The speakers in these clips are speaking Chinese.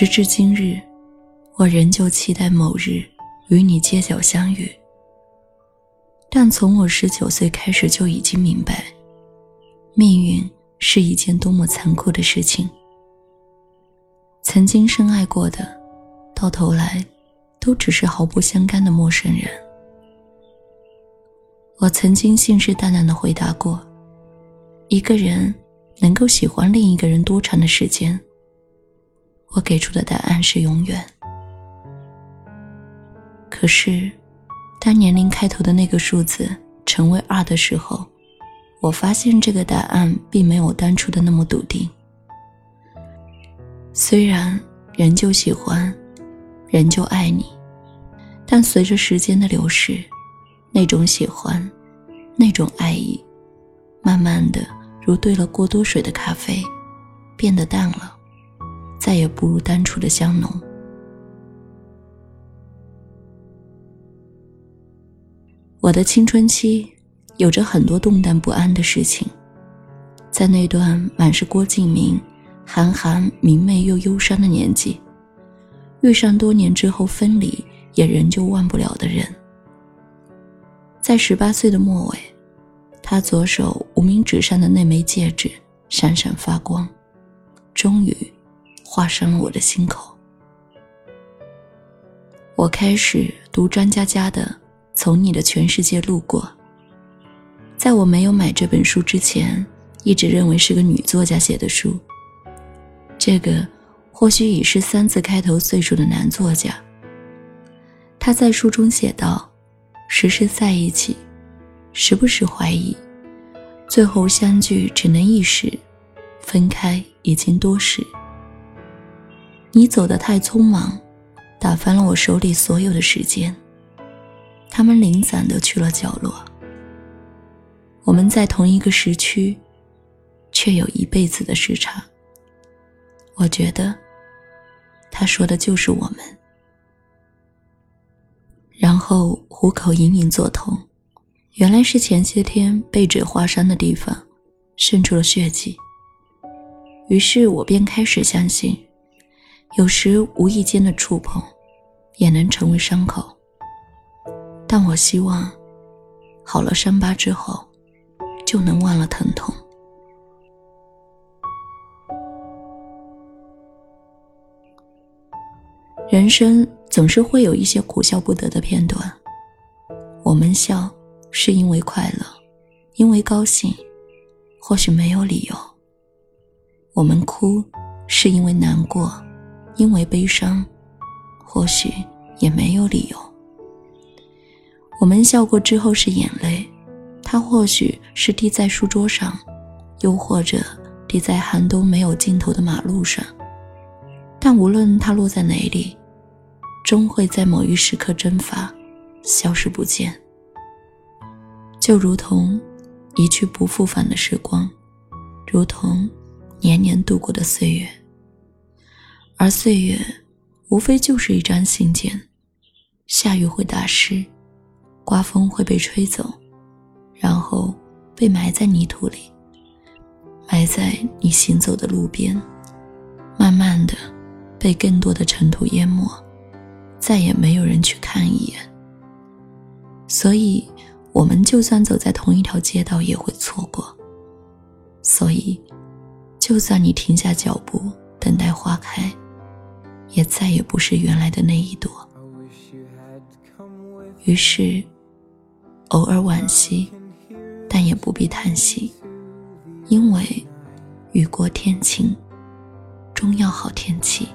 时至今日，我仍旧期待某日与你街角相遇。但从我十九岁开始就已经明白，命运是一件多么残酷的事情。曾经深爱过的，到头来都只是毫不相干的陌生人。我曾经信誓旦旦的回答过，一个人能够喜欢另一个人多长的时间？我给出的答案是永远。可是，当年龄开头的那个数字成为二的时候，我发现这个答案并没有当初的那么笃定。虽然仍旧喜欢，仍旧爱你，但随着时间的流逝，那种喜欢，那种爱意，慢慢的如兑了过多水的咖啡，变得淡了。再也不如当初的香浓。我的青春期有着很多动荡不安的事情，在那段满是郭敬明、韩寒明媚又忧伤的年纪，遇上多年之后分离也仍旧忘不了的人。在十八岁的末尾，他左手无名指上的那枚戒指闪闪发光，终于。划伤了我的心口。我开始读张嘉佳的《从你的全世界路过》。在我没有买这本书之前，一直认为是个女作家写的书。这个或许已是三字开头岁数的男作家。他在书中写道：“时时在一起，时不时怀疑，最后相聚只能一时，分开已经多时。”你走得太匆忙，打翻了我手里所有的时间。他们零散的去了角落。我们在同一个时区，却有一辈子的时差。我觉得，他说的就是我们。然后虎口隐隐作痛，原来是前些天被纸划伤的地方，渗出了血迹。于是我便开始相信。有时无意间的触碰，也能成为伤口。但我希望，好了伤疤之后，就能忘了疼痛。人生总是会有一些苦笑不得的片段。我们笑，是因为快乐，因为高兴，或许没有理由。我们哭，是因为难过。因为悲伤，或许也没有理由。我们笑过之后是眼泪，它或许是滴在书桌上，又或者滴在寒冬没有尽头的马路上。但无论它落在哪里，终会在某一时刻蒸发，消失不见。就如同一去不复返的时光，如同年年度过的岁月。而岁月，无非就是一张信笺，下雨会打湿，刮风会被吹走，然后被埋在泥土里，埋在你行走的路边，慢慢的被更多的尘土淹没，再也没有人去看一眼。所以，我们就算走在同一条街道，也会错过。所以，就算你停下脚步，等待花开。也再也不是原来的那一朵。于是，偶尔惋惜，但也不必叹息，因为雨过天晴，终要好天气。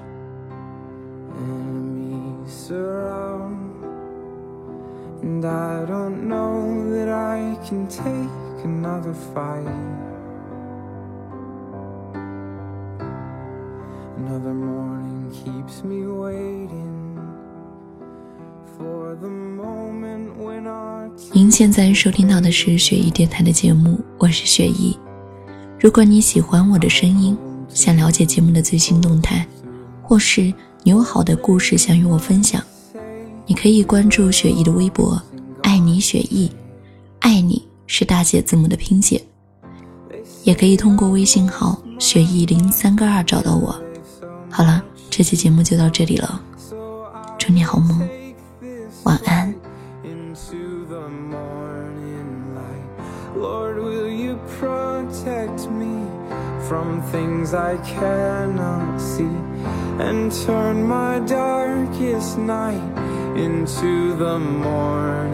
Another morning keeps me waiting for the moment when I 您现在收听到的是雪姨电台的节目，我是雪姨。如果你喜欢我的声音，想了解节目的最新动态，或是你有好的故事想与我分享，你可以关注雪姨的微博“爱你雪姨”，爱你是大写字母的拼写，也可以通过微信号“雪姨零三个二”找到我。好了。这期节目就到这里了，祝你好梦，晚安。from things I cannot see and turn my darkest night into the morning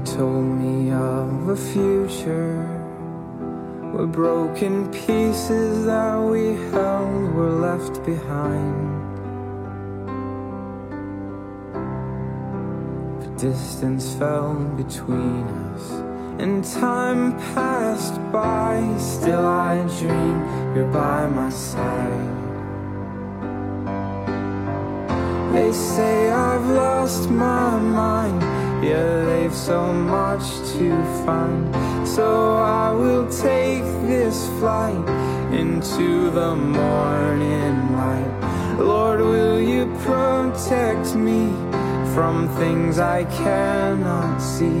You told me of a future where broken pieces that we held were left behind. But distance fell between us And time passed by. Still I dream you're by my side. They say I've lost my mind Yeah, they've so much to find. So I will take this flight Into the morning light. Lord, will you protect me From things I cannot see?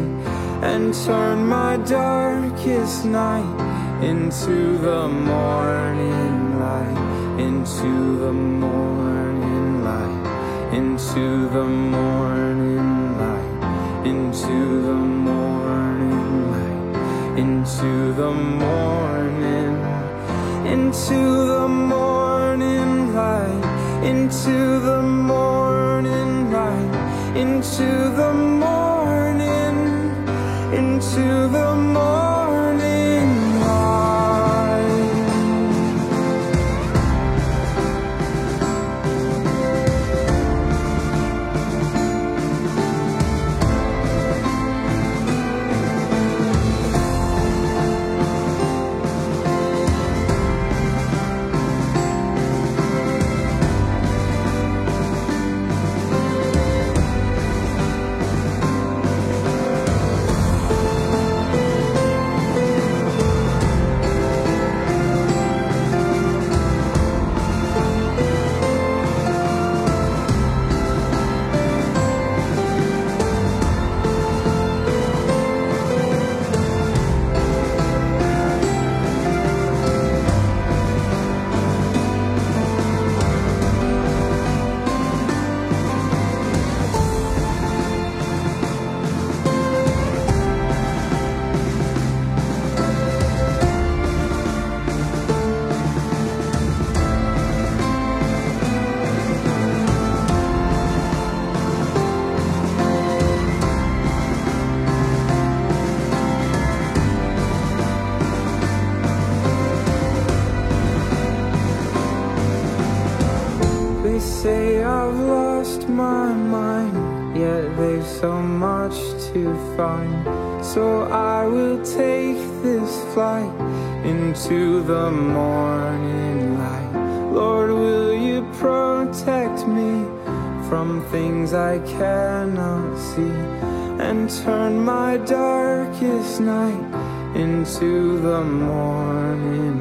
And turn my darkest night Into the morning light. Into the morning light. Into the morning light into the morning light, into the morning, into the morning light, into the morning light, into the morning, into the morning say I've lost my mind, yet there's so much to find. So I will take this flight into the morning light. Lord, will you protect me from things I cannot see and turn my darkest night into the morning